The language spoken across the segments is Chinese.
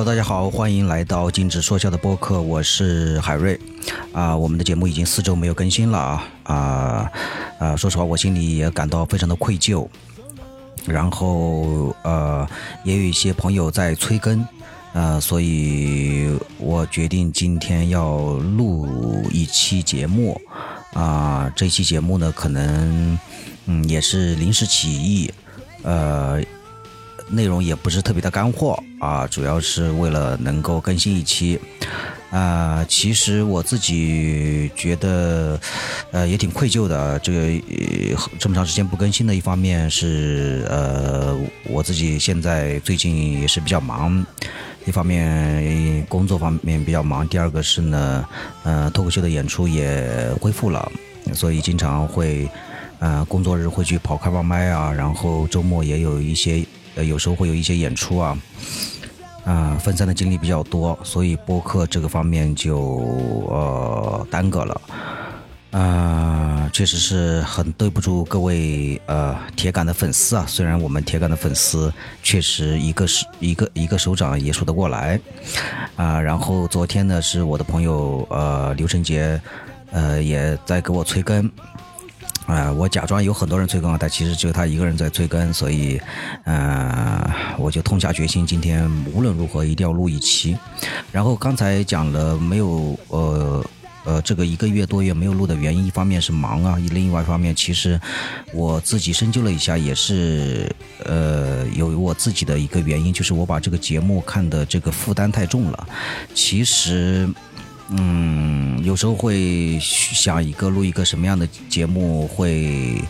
Hello，大家好，欢迎来到禁止说笑的播客，我是海瑞。啊，我们的节目已经四周没有更新了啊啊啊！说实话，我心里也感到非常的愧疚。然后呃，也有一些朋友在催更，呃，所以我决定今天要录一期节目。啊、这期节目呢，可能嗯也是临时起意，呃，内容也不是特别的干货啊，主要是为了能够更新一期。啊、其实我自己觉得，呃，也挺愧疚的。这个、这么长时间不更新的，一方面是呃我自己现在最近也是比较忙，一方面工作方面比较忙，第二个是呢，呃，脱口秀的演出也恢复了，所以经常会，呃，工作日会去跑开放麦啊，然后周末也有一些，呃，有时候会有一些演出啊，啊、分散的精力比较多，所以播客这个方面就呃耽搁了。啊、确实是很对不住各位呃铁杆的粉丝啊。虽然我们铁杆的粉丝确实一个是一个一个手掌也数得过来啊、然后昨天呢是我的朋友呃刘成杰呃也在给我催更。啊、我假装有很多人催更啊，但其实只有他一个人在催更，所以，呃，我就痛下决心，今天无论如何一定要录一期。然后刚才讲了没有，呃呃，这个一个月多月没有录的原因，一方面是忙啊，另外一方面其实我自己深究了一下，也是呃有我自己的一个原因，就是我把这个节目看的这个负担太重了。其实。嗯，有时候会想一个录一个什么样的节目会，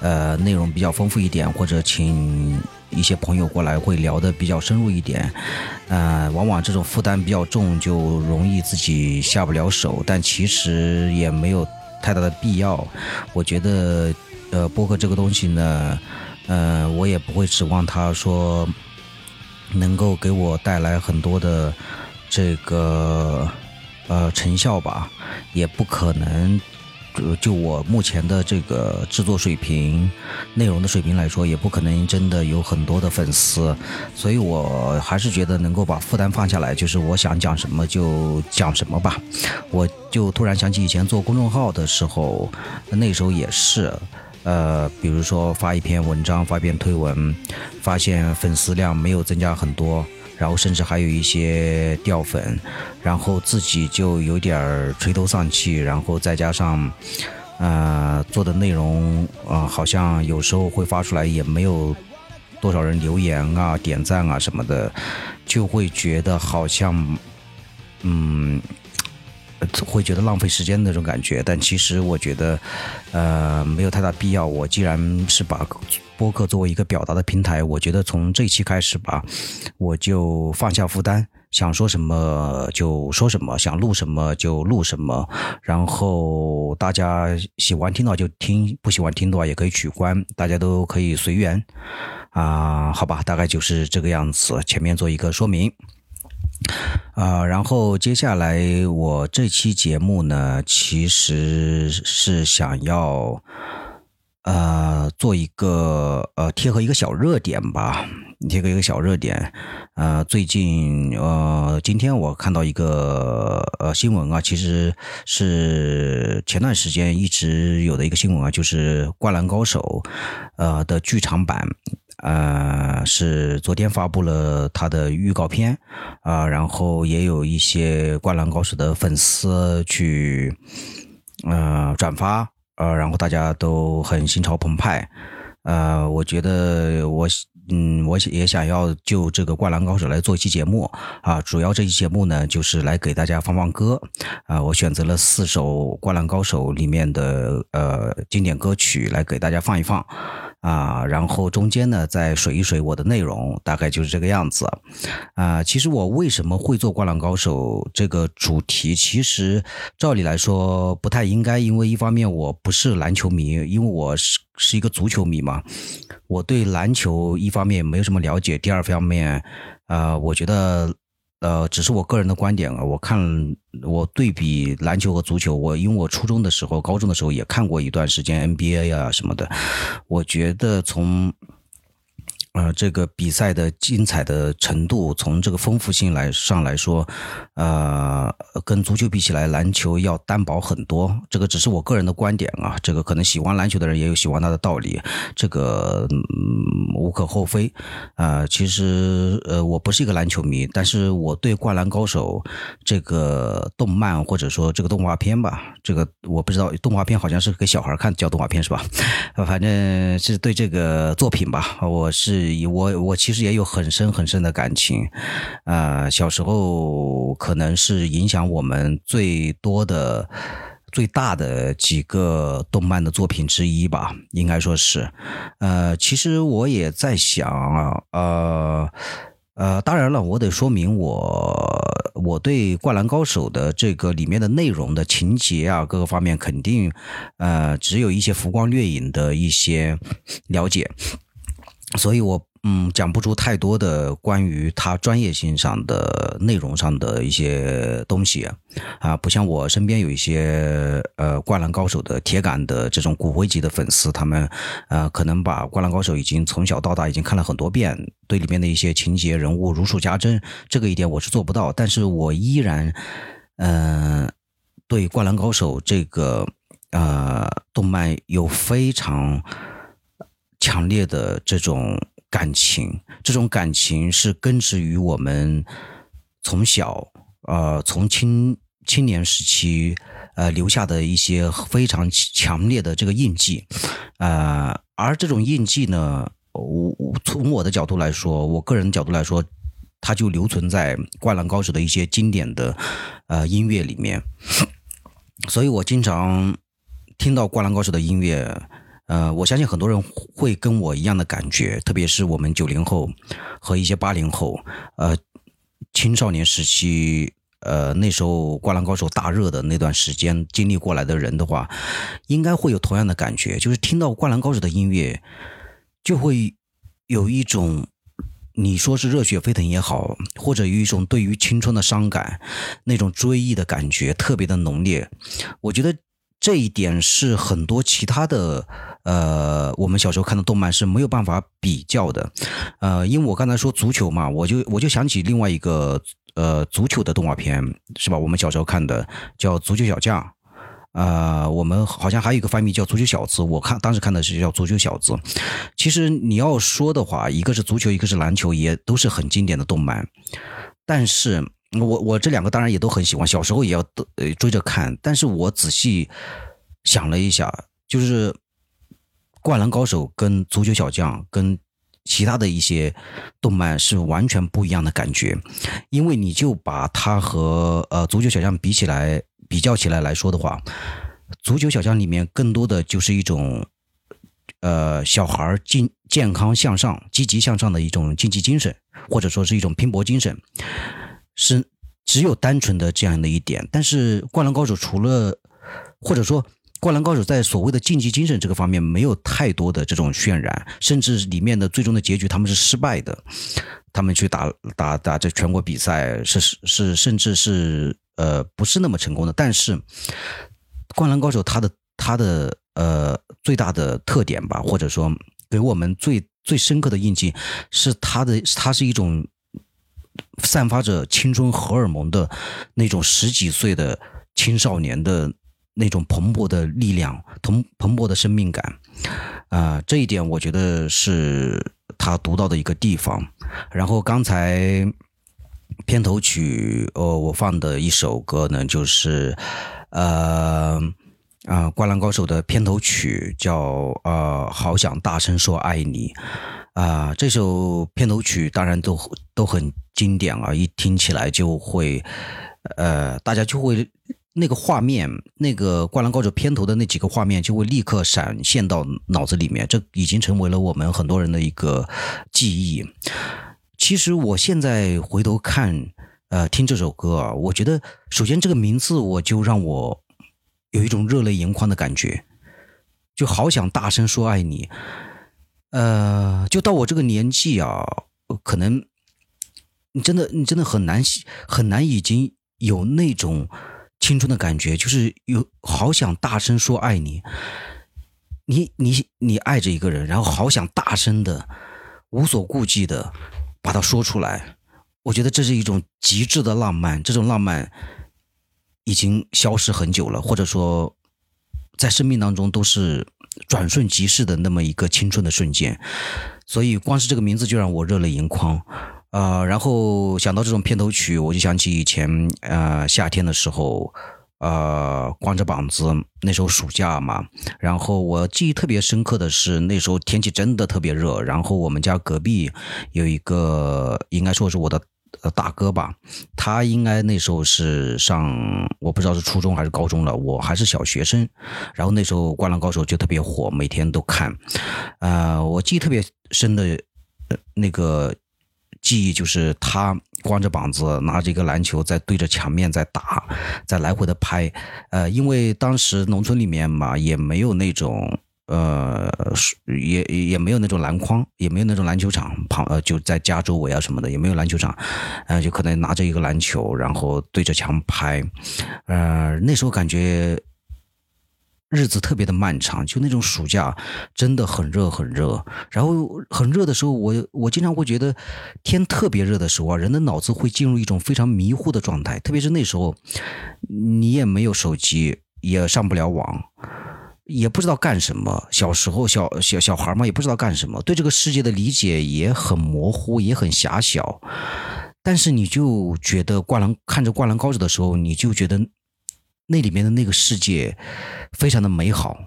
呃，内容比较丰富一点，或者请一些朋友过来会聊得比较深入一点，呃，往往这种负担比较重，就容易自己下不了手，但其实也没有太大的必要。我觉得，呃，播客这个东西呢，呃，我也不会指望它说能够给我带来很多的这个。呃成效吧，也不可能。就就我目前的这个制作水平、内容的水平来说，也不可能真的有很多的粉丝，所以我还是觉得能够把负担放下来，就是我想讲什么就讲什么吧。我就突然想起以前做公众号的时候，那时候也是，呃，比如说发一篇文章、发一篇推文，发现粉丝量没有增加很多。然后甚至还有一些掉粉，然后自己就有点垂头丧气，然后再加上，呃，做的内容啊、呃，好像有时候会发出来也没有多少人留言啊、点赞啊什么的，就会觉得好像，嗯。会觉得浪费时间那种感觉，但其实我觉得，呃，没有太大必要。我既然是把播客作为一个表达的平台，我觉得从这期开始吧，我就放下负担，想说什么就说什么，想录什么就录什么。然后大家喜欢听到就听，不喜欢听的话也可以取关，大家都可以随缘。啊、好吧，大概就是这个样子。前面做一个说明。啊、然后接下来我这期节目呢，其实是想要，呃，做一个呃贴合一个小热点吧，贴合一个小热点。呃，最近呃，今天我看到一个呃新闻啊，其实是前段时间一直有的一个新闻啊，就是《灌篮高手》呃的剧场版。呃，是昨天发布了他的预告片啊、然后也有一些《灌篮高手》的粉丝去呃转发，呃，然后大家都很心潮澎湃。呃，我觉得我嗯，我也想要就这个《灌篮高手》来做一期节目啊。主要这期节目呢，就是来给大家放放歌啊。我选择了四首《灌篮高手》里面的呃经典歌曲来给大家放一放。啊，然后中间呢再水一水我的内容，大概就是这个样子。啊，其实我为什么会做《灌篮高手》这个主题？其实照理来说不太应该，因为一方面我不是篮球迷，因为我是是一个足球迷嘛，我对篮球一方面没有什么了解，第二方面，呃，我觉得。呃，只是我个人的观点啊。我看我对比篮球和足球，我因为我初中的时候、高中的时候也看过一段时间 NBA 啊什么的，我觉得从。呃，这个比赛的精彩的程度，从这个丰富性来上来说，呃，跟足球比起来，篮球要单薄很多。这个只是我个人的观点啊，这个可能喜欢篮球的人也有喜欢他的道理，这个嗯无可厚非。啊，其实呃，我不是一个篮球迷，但是我对《灌篮高手》这个动漫或者说这个动画片吧，这个我不知道，动画片好像是给小孩看叫动画片是吧？反正是对这个作品吧，我是。我我其实也有很深很深的感情，啊，小时候可能是影响我们最多的、最大的几个动漫的作品之一吧，应该说是。呃，其实我也在想啊，呃呃，当然了，我得说明我我对《灌篮高手》的这个里面的内容的情节啊，各个方面肯定呃只有一些浮光掠影的一些了解。所以，我嗯讲不出太多的关于他专业性上的内容上的一些东西啊，不像我身边有一些呃灌篮高手的铁杆的这种骨灰级的粉丝，他们呃可能把灌篮高手已经从小到大已经看了很多遍，对里面的一些情节人物如数家珍，这个一点我是做不到，但是我依然嗯对灌篮高手这个呃动漫有非常。强烈的这种感情，这种感情是根植于我们从小呃从青青年时期呃留下的一些非常强烈的这个印记，呃，而这种印记呢，我从我的角度来说，我个人角度来说，它就留存在《灌篮高手》的一些经典的呃音乐里面，所以我经常听到《灌篮高手》的音乐。呃，我相信很多人会跟我一样的感觉，特别是我们九零后和一些八零后，呃，青少年时期，呃，那时候《灌篮高手》大热的那段时间经历过来的人的话，应该会有同样的感觉，就是听到《灌篮高手》的音乐，就会有一种你说是热血沸腾也好，或者有一种对于青春的伤感，那种追忆的感觉特别的浓烈，我觉得。这一点是很多其他的，呃，我们小时候看的动漫是没有办法比较的，呃，因为我刚才说足球嘛，我就我就想起另外一个呃足球的动画片，是吧？我们小时候看的叫《足球小将》，啊，我们好像还有一个翻译叫《足球小子》，我看当时看的是叫《足球小子》。其实你要说的话，一个是足球，一个是篮球，也都是很经典的动漫，但是。我我这两个当然也都很喜欢，小时候也要呃追着看。但是我仔细想了一下，就是《灌篮高手》跟《足球小将》跟其他的一些动漫是完全不一样的感觉，因为你就把它和呃《足球小将》比起来比较起来来说的话，《足球小将》里面更多的就是一种呃小孩健健康向上、积极向上的一种竞技精神，或者说是一种拼搏精神。是只有单纯的这样的一点，但是《灌篮高手》除了，或者说《灌篮高手》在所谓的竞技精神这个方面没有太多的这种渲染，甚至里面的最终的结局他们是失败的，他们去打打打这全国比赛是是甚至是呃不是那么成功的。但是《灌篮高手》它的它的呃最大的特点吧，或者说给我们最最深刻的印记是它的它是一种。散发着青春荷尔蒙的那种十几岁的青少年的那种蓬勃的力量，同蓬勃的生命感，啊，这一点我觉得是他独到的一个地方。然后刚才片头曲，呃，我放的一首歌呢，就是呃啊，《灌篮高手》的片头曲，叫呃，好想大声说爱你。啊，这首片头曲当然都都很经典啊，一听起来就会，呃，大家就会那个画面，那个《灌篮高手》片头的那几个画面就会立刻闪现到脑子里面，这已经成为了我们很多人的一个记忆。其实我现在回头看，呃，听这首歌啊，我觉得首先这个名字我就让我有一种热泪盈眶的感觉，就好想大声说爱你。呃，就到我这个年纪啊，可能你真的你真的很难很难已经有那种。青春的感觉就是有好想大声说爱你，你你你爱着一个人，然后好想大声的、无所顾忌的把它说出来。我觉得这是一种极致的浪漫，这种浪漫已经消失很久了，或者说在生命当中都是转瞬即逝的那么一个青春的瞬间。所以光是这个名字就让我热泪盈眶。呃，然后想到这种片头曲，我就想起以前呃夏天的时候，呃光着膀子那时候暑假嘛，然后我记忆特别深刻的是那时候天气真的特别热，然后我们家隔壁有一个应该说是我的大哥吧，他应该那时候是上我不知道是初中还是高中了，我还是小学生，然后那时候《灌篮高手》就特别火，每天都看，呃，我记忆特别深的那个。记忆就是他光着膀子拿着一个篮球在对着墙面在打，在来回的拍，呃，因为当时农村里面嘛也没有那种呃也也没有那种篮筐，也没有那种篮球场旁呃就在家周围啊什么的也没有篮球场，呃就可能拿着一个篮球然后对着墙拍，呃那时候感觉。日子特别的漫长，就那种暑假真的很热很热。然后很热的时候，我我经常会觉得天特别热的时候啊，人的脑子会进入一种非常迷糊的状态。特别是那时候，你也没有手机，也上不了网，也不知道干什么。小时候小小小孩嘛，也不知道干什么，对这个世界的理解也很模糊，也很狭小。但是你就觉得灌篮看着灌篮高手的时候，你就觉得。那里面的那个世界非常的美好，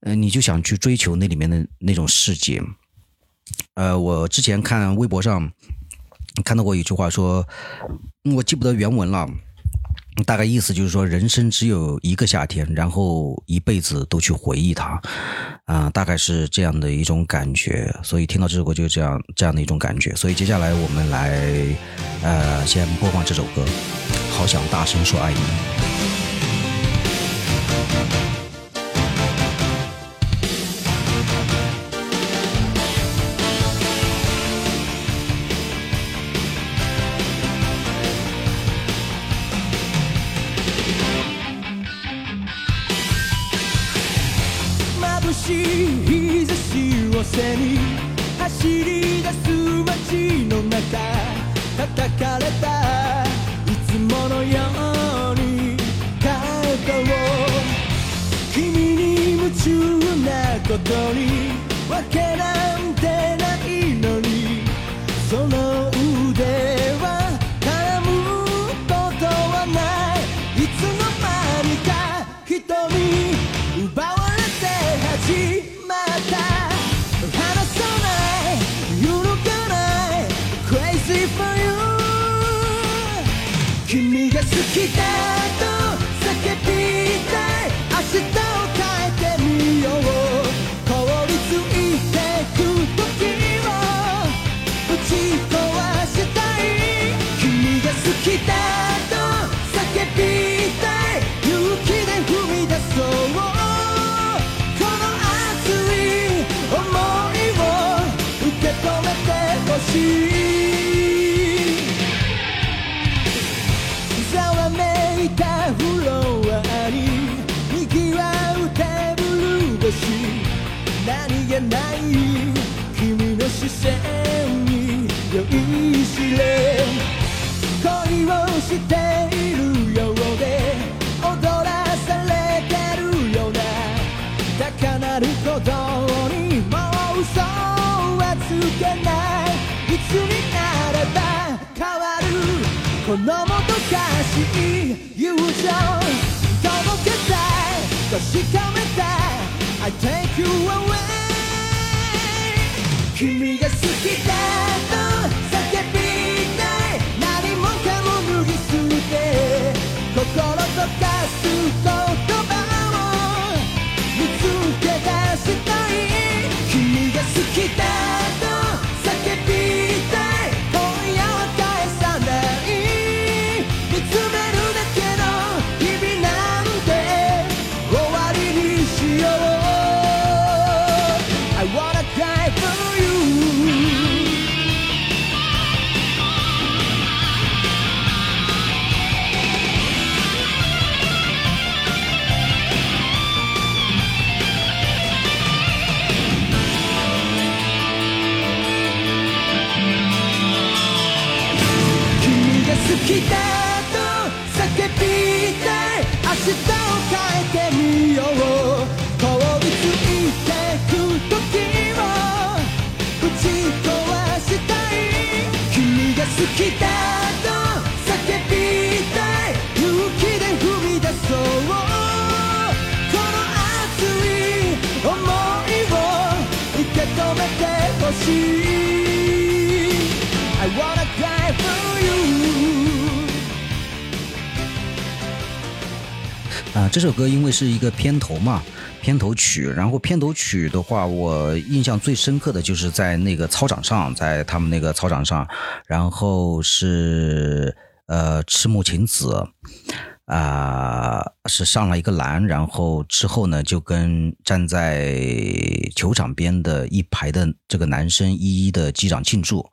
呃，你就想去追求那里面的那种世界。呃，我之前看微博上看到过一句话，说我记不得原文了，大概意思就是说，人生只有一个夏天，然后一辈子都去回忆它，啊，大概是这样的一种感觉。所以听到这首歌就这样这样的一种感觉。所以接下来我们来呃，先播放这首歌，好想大声说爱你。日差しを背に走り出す街の中叩か ことにわけなん このもどかしい友情届けたい確かめたい。I take you away 君が好きだと叫ほしい I wanna die for you 啊、这首歌因为是一个片头嘛，片头曲，然后片头曲的话，我印象最深刻的就是在那个操场上，在他们那个操场上，然后是呃赤木晴子 啊、是上了一个篮，然后之后呢就跟站在球场边的一排的这个男生一一的击掌庆祝，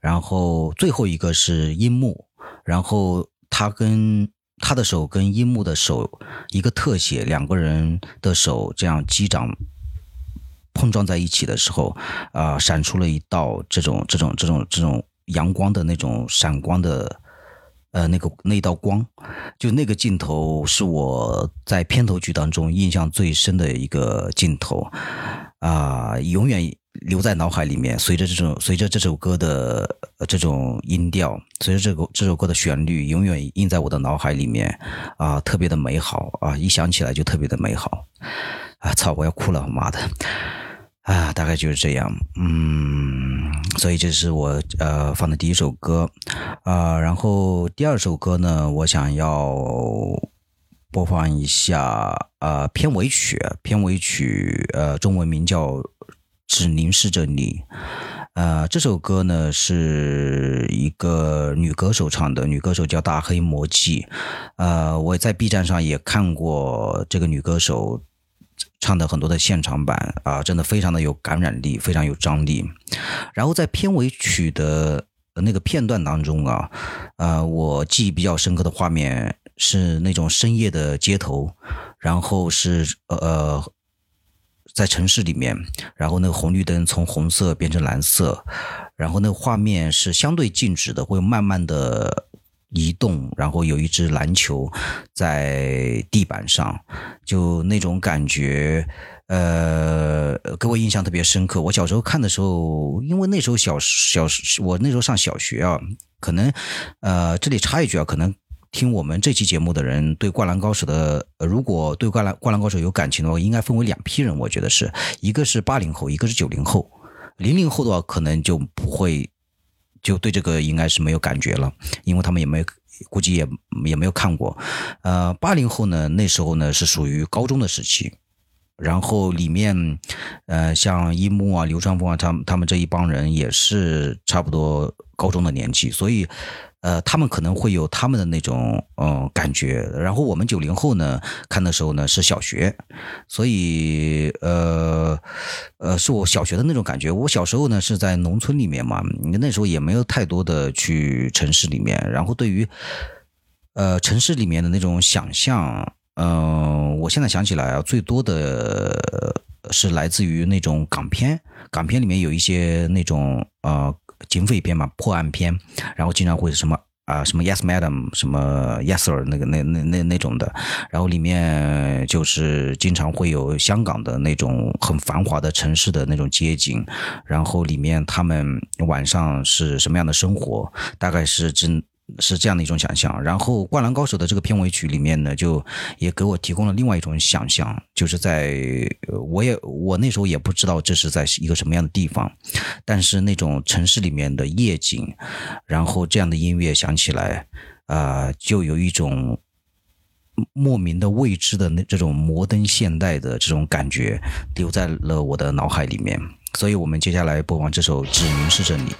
然后最后一个是樱木，然后他跟他的手跟樱木的手一个特写，两个人的手这样击掌碰撞在一起的时候，啊、闪出了一道这种这种这种这种阳光的那种闪光的。呃，那个那道光，就那个镜头是我在片头曲当中印象最深的一个镜头，啊、永远留在脑海里面。随着这种随着这首歌的这种音调，随着这个这首歌的旋律，永远印在我的脑海里面，啊、特别的美好啊，一想起来就特别的美好。啊，操！我要哭了，妈的！啊，大概就是这样，嗯，所以这是我呃放的第一首歌，啊、然后第二首歌呢，我想要播放一下呃片尾曲，片尾曲呃中文名叫《只凝视着你》，呃这首歌呢是一个女歌手唱的，女歌手叫大黑魔记，呃我在 B 站上也看过这个女歌手。唱的很多的现场版啊，真的非常的有感染力，非常有张力。然后在片尾曲的那个片段当中啊，呃，我记忆比较深刻的画面是那种深夜的街头，然后是呃在城市里面，然后那个红绿灯从红色变成蓝色，然后那个画面是相对静止的，会慢慢的移动，然后有一只篮球在地板上，就那种感觉，呃，给我印象特别深刻。我小时候看的时候，因为那时候小小我那时候上小学啊，可能呃，这里插一句啊，可能。听我们这期节目的人对《灌篮高手》的，如果对《灌篮灌篮高手》有感情的话，应该分为两批人。我觉得是一个是八零后，一个是九零后。零零后的话，可能就不会，就对这个应该是没有感觉了，因为他们也没，估计也也没有看过。呃，八零后呢，那时候呢是属于高中的时期，然后里面，呃，像一木啊、流川枫啊，他们他们这一帮人也是差不多高中的年纪，所以。呃，他们可能会有他们的那种嗯、呃感觉，然后我们九零后呢看的时候呢是小学，所以呃呃是我小学的那种感觉。我小时候呢是在农村里面嘛，那时候也没有太多的去城市里面，然后对于呃城市里面的那种想象，嗯、我现在想起来啊，最多的是来自于那种港片，港片里面有一些那种呃警匪片嘛，破案片，然后经常会什么。啊，什么 Yes Madam，什么 Yes Sir，那个那那那那种的，然后里面就是经常会有香港的那种很繁华的城市的那种街景，然后里面他们晚上是什么样的生活，大概是真是这样的一种想象。然后《灌篮高手》的这个片尾曲里面呢，就也给我提供了另外一种想象，就是在我也我那时候也不知道这是在一个什么样的地方，但是那种城市里面的夜景，然后这样的音乐响起来，啊、就有一种莫名的未知的那这种摩登现代的这种感觉留在了我的脑海里面。所以我们接下来播放这首《只凝视着你》。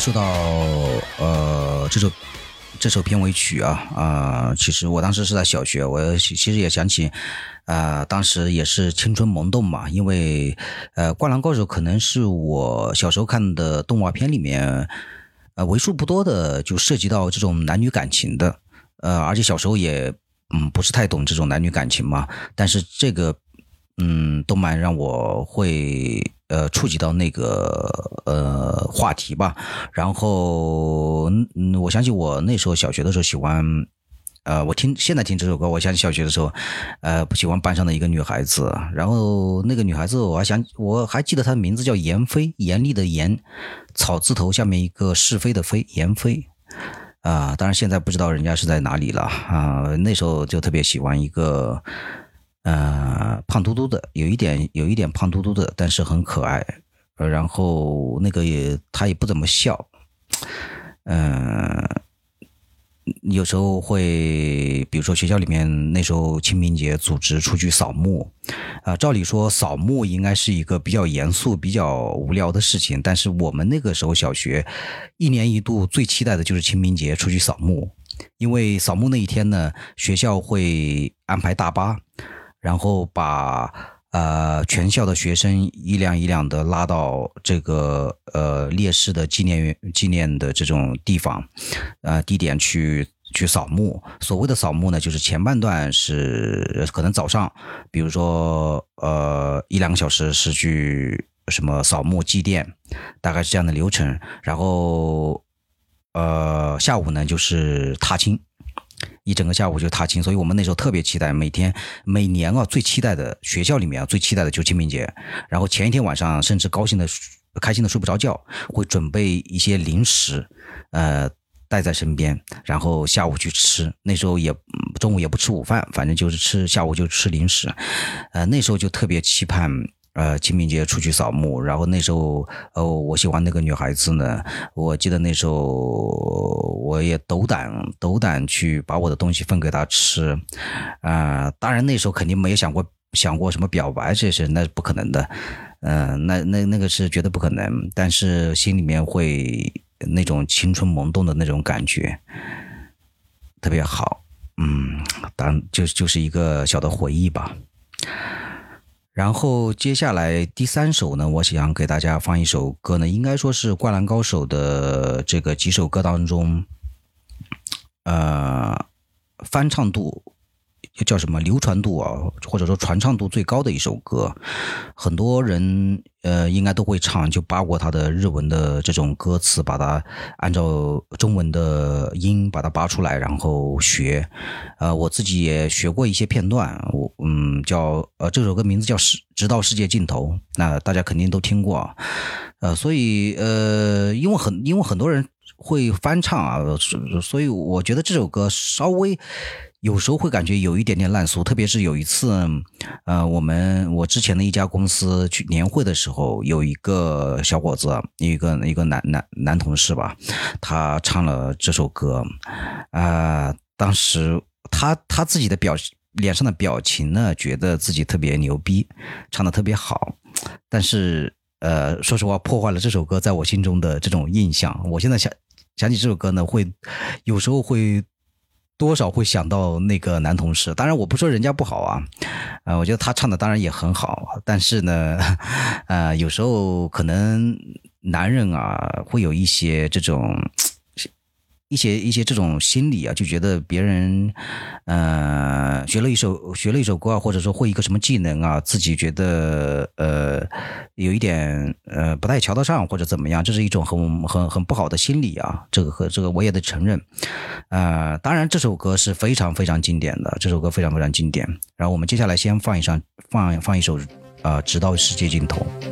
说到呃这首这首片尾曲啊啊、其实我当时是在小学，我其实也想起啊、当时也是青春萌动嘛，因为呃《灌篮高手》可能是我小时候看的动画片里面呃为数不多的就涉及到这种男女感情的，呃，而且小时候也嗯不是太懂这种男女感情嘛，但是这个嗯，动漫让我会呃触及到那个呃话题吧。然后，嗯，我想起我那时候小学的时候喜欢，呃，我听现在听这首歌，我想起小学的时候，呃，不喜欢班上的一个女孩子。然后那个女孩子，我还想我还记得她的名字叫严飞，严厉的严，草字头下面一个是非的非，严飞。啊，当然现在不知道人家是在哪里了啊。那时候就特别喜欢一个，呃，胖嘟嘟的，有一点有一点胖嘟嘟的，但是很可爱。呃然后那个也他也不怎么笑，嗯、有时候会，比如说学校里面那时候清明节组织出去扫墓，啊、照理说扫墓应该是一个比较严肃、比较无聊的事情，但是我们那个时候小学一年一度最期待的就是清明节出去扫墓，因为扫墓那一天呢，学校会安排大巴，然后把呃全校的学生一辆一辆的拉到这个呃烈士的纪念纪念的这种地方，呃地点去去扫墓。所谓的扫墓呢，就是前半段是可能早上，比如说呃一两个小时是去什么扫墓祭奠，大概是这样的流程。然后呃下午呢就是踏青。一整个下午就踏青，所以我们那时候特别期待，每天每年啊最期待的学校里面啊最期待的就清明节，然后前一天晚上甚至高兴的开心的睡不着觉，会准备一些零食，呃带在身边，然后下午去吃。那时候也中午也不吃午饭，反正就是吃下午就吃零食，呃那时候就特别期盼。呃，清明节出去扫墓，然后那时候，哦，我喜欢那个女孩子呢。我记得那时候我也斗胆斗胆去把我的东西分给她吃，啊、当然那时候肯定没有想过想过什么表白这些，那是不可能的，嗯、那那那个是绝对不可能。但是心里面会那种青春萌动的那种感觉，特别好，嗯，当就就是一个小的回忆吧。然后接下来第三首呢，我想给大家放一首歌呢，应该说是《灌篮高手》的这个几首歌当中，呃，翻唱度叫什么流传度啊，或者说传唱度最高的一首歌，很多人呃应该都会唱，就扒过它的日文的这种歌词，把它按照中文的音把它扒出来，然后学。呃，我自己也学过一些片段，我嗯叫呃这首歌名字叫《世直到世界尽头》，那大家肯定都听过啊。呃，所以呃，因为很因为很多人会翻唱啊，所以我觉得这首歌稍微有时候会感觉有一点点烂俗，特别是有一次，呃，我们我之前的一家公司去年会的时候，有一个小伙子，一个一个男男男同事吧，他唱了这首歌，啊、当时他他自己的表脸上的表情呢，觉得自己特别牛逼，唱的特别好，但是呃，说实话，破坏了这首歌在我心中的这种印象。我现在想想起这首歌呢，会有时候会多少会想到那个男同事。当然，我不说人家不好啊，呃，我觉得他唱的当然也很好，但是呢，呃，有时候可能男人啊会有一些这种。一些一些这种心理啊，就觉得别人，呃，学了一首学了一首歌啊，或者说会一个什么技能啊，自己觉得呃有一点呃不太瞧得上或者怎么样，这是一种很很很不好的心理啊。这个和这个我也得承认，呃，当然这首歌是非常非常经典的，这首歌非常非常经典。然后我们接下来先放一上放放一首啊、呃直到世界尽头。「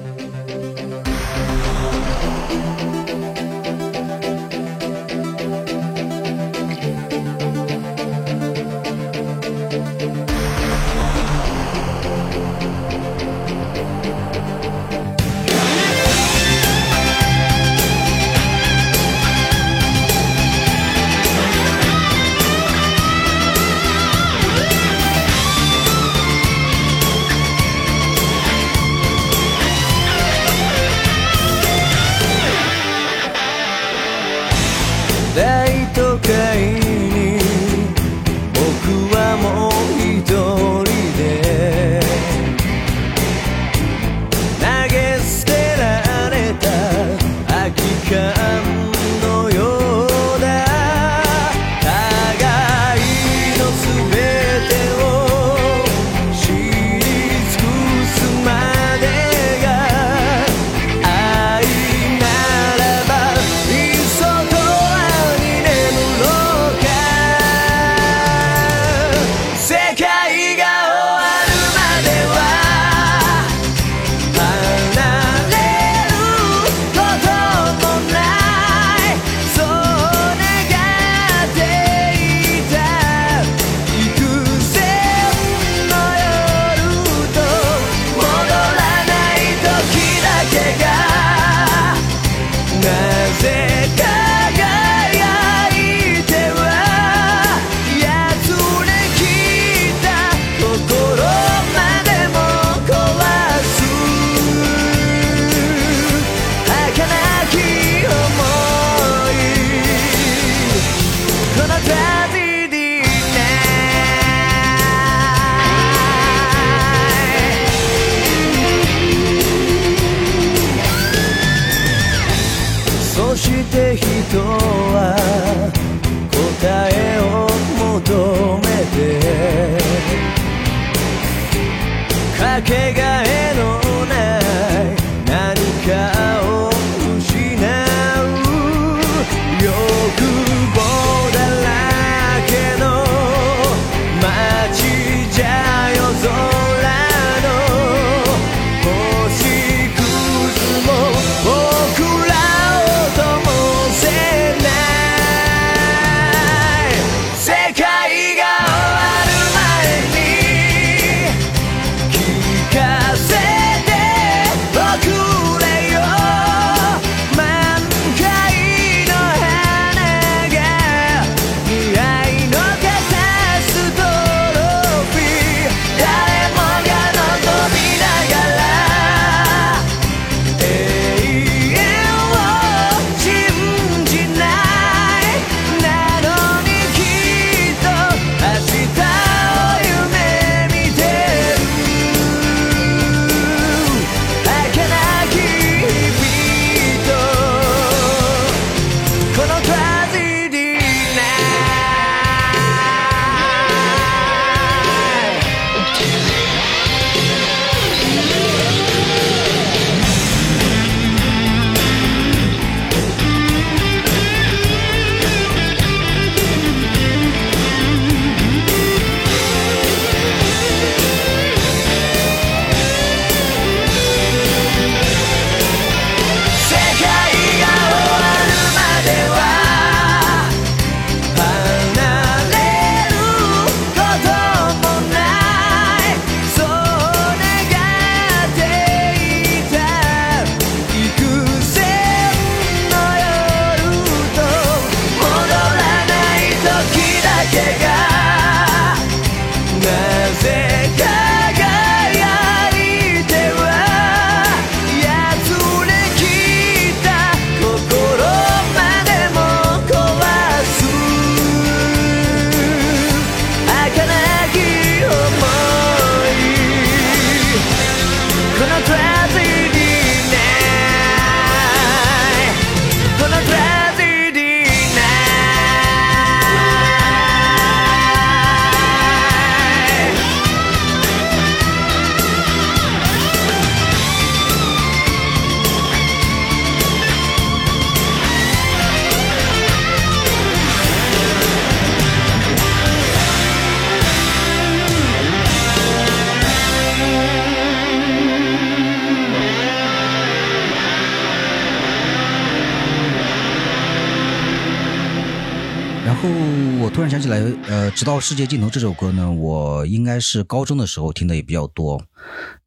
来，呃，《直到世界尽头》这首歌呢，我应该是高中的时候听的也比较多。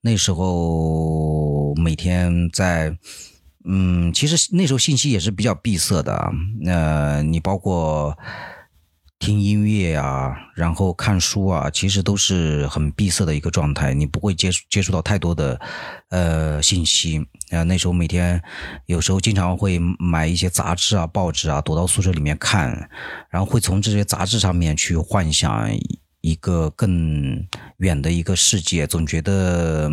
那时候每天在，嗯，其实那时候信息也是比较闭塞的啊。呃，你包括听音乐啊，然后看书啊，其实都是很闭塞的一个状态，你不会接触接触到太多的呃信息。呃，那时候每天有时候经常会买一些杂志啊、报纸啊，躲到宿舍里面看，然后会从这些杂志上面去幻想一个更远的一个世界，总觉得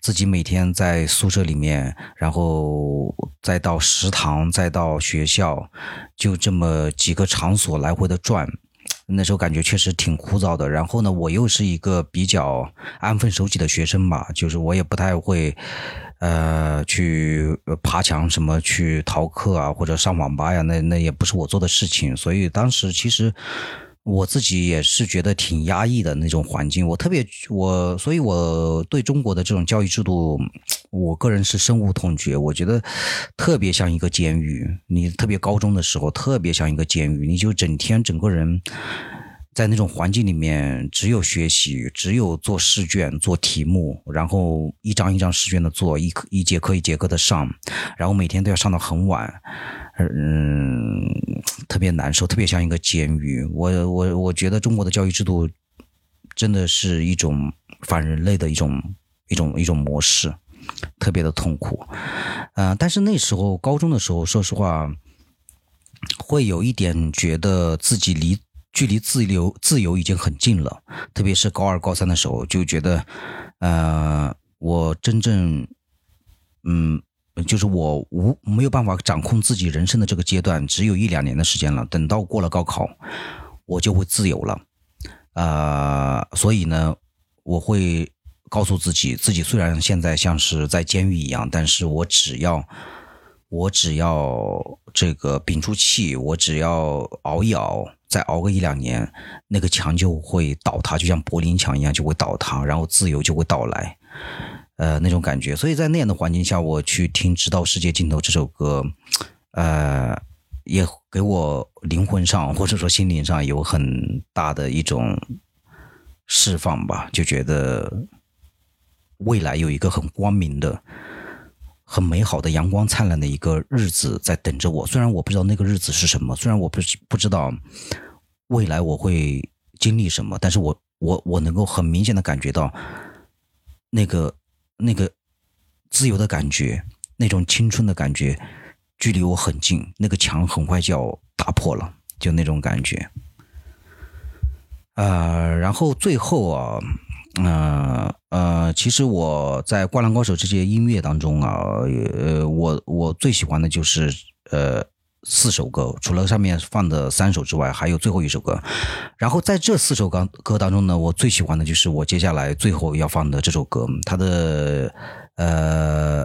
自己每天在宿舍里面，然后再到食堂，再到学校，就这么几个场所来回的转。那时候感觉确实挺枯燥的，然后呢，我又是一个比较安分守己的学生吧，就是我也不太会，呃，去爬墙什么去逃课啊，或者上网吧呀，那那也不是我做的事情，所以当时其实我自己也是觉得挺压抑的那种环境，我特别我，所以我对中国的这种教育制度，我个人是深恶痛绝，我觉得特别像一个监狱。你特别高中的时候，特别像一个监狱，你就整天整个人在那种环境里面，只有学习，只有做试卷、做题目，然后一张一张试卷的做，一一节课一节课的上，然后每天都要上到很晚，嗯，特别难受，特别像一个监狱。我我我觉得中国的教育制度真的是一种反人类的一种一种一种模式，特别的痛苦。呃，但是那时候高中的时候，说实话，会有一点觉得自己离距离自由自由已经很近了，特别是高二高三的时候，就觉得，呃，我真正，嗯。就是我无没有办法掌控自己人生的这个阶段，只有一两年的时间了。等到过了高考，我就会自由了。啊、所以呢，我会告诉自己，自己虽然现在像是在监狱一样，但是我只要我只要这个屏住气，我只要熬一熬，再熬个一两年，那个墙就会倒塌，就像柏林墙一样就会倒塌，然后自由就会到来。呃那种感觉。所以在那样的环境下，我去听《直到世界尽头》这首歌，呃，也给我灵魂上或者说心灵上有很大的一种释放吧，就觉得未来有一个很光明的。很美好的阳光灿烂的一个日子在等着我，虽然我不知道那个日子是什么，虽然我不不知道未来我会经历什么，但是我我我能够很明显的感觉到那个那个自由的感觉，那种青春的感觉，距离我很近，那个墙很快就要打破了，就那种感觉。呃，然后最后啊，呃呃，其实我在《灌篮高手》这些音乐当中啊，呃，我我最喜欢的就是呃四首歌，除了上面放的三首之外，还有最后一首歌。然后在这四首歌歌当中呢，我最喜欢的就是我接下来最后要放的这首歌，它的呃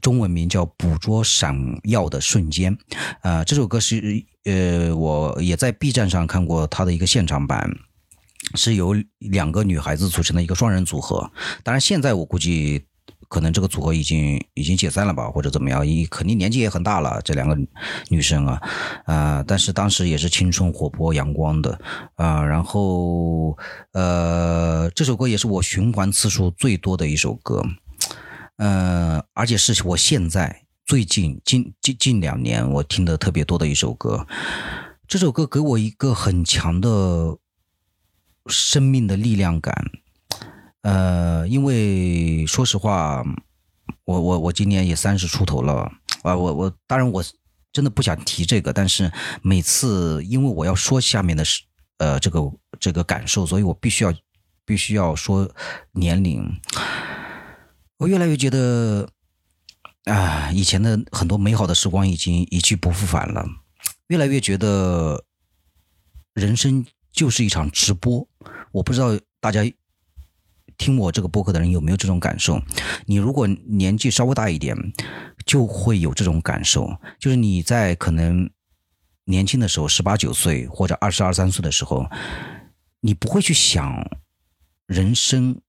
中文名叫《捕捉闪耀的瞬间》。呃，这首歌是呃我也在 B 站上看过它的一个现场版。是由两个女孩子组成的一个双人组合。当然，现在我估计可能这个组合已经已经解散了吧，或者怎么样，一肯定年纪也很大了。这两个女生啊，啊、但是当时也是青春活泼阳光的啊、然后呃，这首歌也是我循环次数最多的一首歌，呃，而且是我现在最近近近近两年我听的特别多的一首歌。这首歌给我一个很强的生命的力量感。呃，因为说实话，我我我今年也三十出头了啊，我我当然我真的不想提这个，但是每次因为我要说下面的是呃这个这个感受，所以我必须要必须要说年龄。我越来越觉得啊，以前的很多美好的时光已经一去不复返了，越来越觉得人生就是一场直播。我不知道大家听我这个播客的人有没有这种感受？你如果年纪稍微大一点，就会有这种感受，就是你在可能年轻的时候，十八九岁或者二十二三岁的时候，你不会去想人生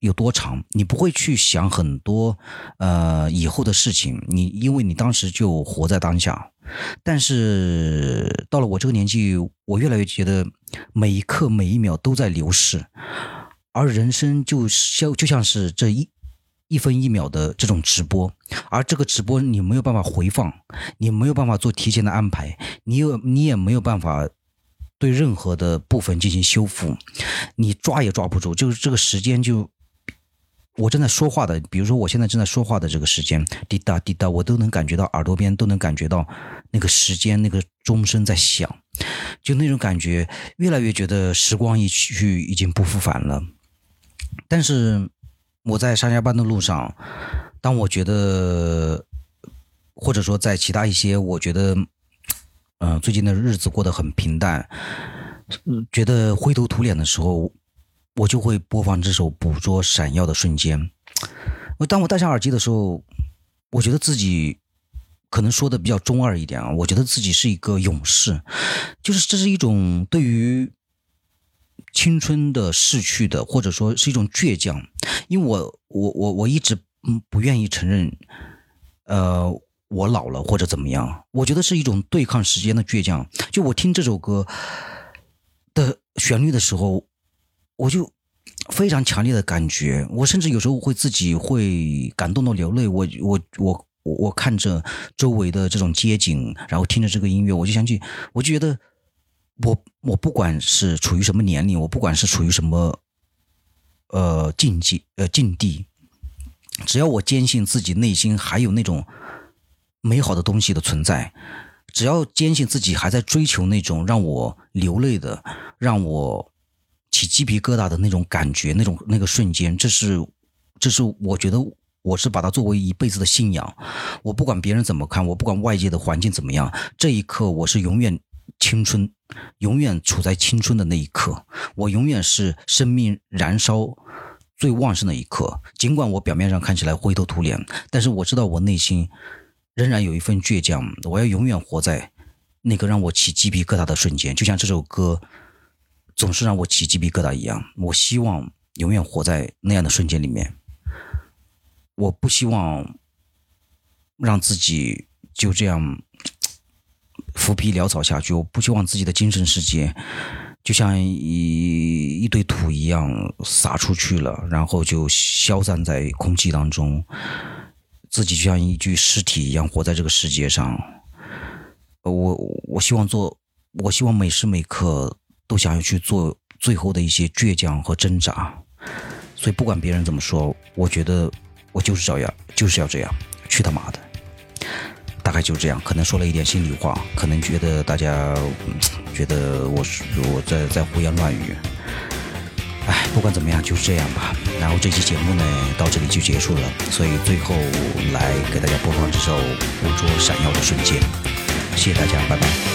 有多长，你不会去想很多呃以后的事情，你因为你当时就活在当下。但是到了我这个年纪，我越来越觉得每一刻每一秒都在流逝，而人生就像就像是这一一分一秒的这种直播，而这个直播你没有办法回放，你没有办法做提前的安排，你有你也没有办法对任何的部分进行修复，你抓也抓不住，就是这个时间就。我正在说话的，比如说我现在正在说话的这个时间，滴答滴答，我都能感觉到耳朵边都能感觉到那个时间那个钟声在响，就那种感觉，越来越觉得时光一去已经不复返了。但是我在上下班的路上，当我觉得，或者说在其他一些我觉得，嗯、最近的日子过得很平淡，觉得灰头土脸的时候，我就会播放这首《捕捉闪耀的瞬间》。我当我戴上耳机的时候，我觉得自己可能说的比较中二一点啊，我觉得自己是一个勇士，就是这是一种对于青春的逝去的，或者说是一种倔强。因为我我我我一直嗯不愿意承认，呃，我老了或者怎么样，我觉得是一种对抗时间的倔强。就我听这首歌的旋律的时候，我就非常强烈的感觉，我甚至有时候会自己会感动到流泪。我我我我看着周围的这种街景，然后听着这个音乐，我就想起，我就觉得我我不管是处于什么年龄，我不管是处于什么呃境界呃境地，只要我坚信自己内心还有那种美好的东西的存在，只要坚信自己还在追求那种让我流泪的、让我起鸡皮疙瘩的那种感觉，那种那个瞬间，这是这是我觉得我是把它作为一辈子的信仰。我不管别人怎么看，我不管外界的环境怎么样，这一刻我是永远青春，永远处在青春的那一刻，我永远是生命燃烧最旺盛的一刻。尽管我表面上看起来灰头土脸，但是我知道我内心仍然有一份倔强。我要永远活在那个让我起鸡皮疙瘩的瞬间，就像这首歌总是让我起鸡皮疙瘩一样。我希望永远活在那样的瞬间里面。我不希望让自己就这样浮皮潦草下去。我不希望自己的精神世界就像一一堆土一样撒出去了，然后就消散在空气当中，自己就像一具尸体一样活在这个世界上。我我希望做，我希望每时每刻都想要去做最后的一些倔强和挣扎。所以不管别人怎么说，我觉得我就是这样，就是要这样，去他妈的！大概就这样，可能说了一点心里话，可能觉得大家、觉得我是我在在胡言乱语。哎，不管怎么样，就是这样吧。然后这期节目呢到这里就结束了，所以最后来给大家播放这首《捕捉闪耀的瞬间》，谢谢大家，拜拜。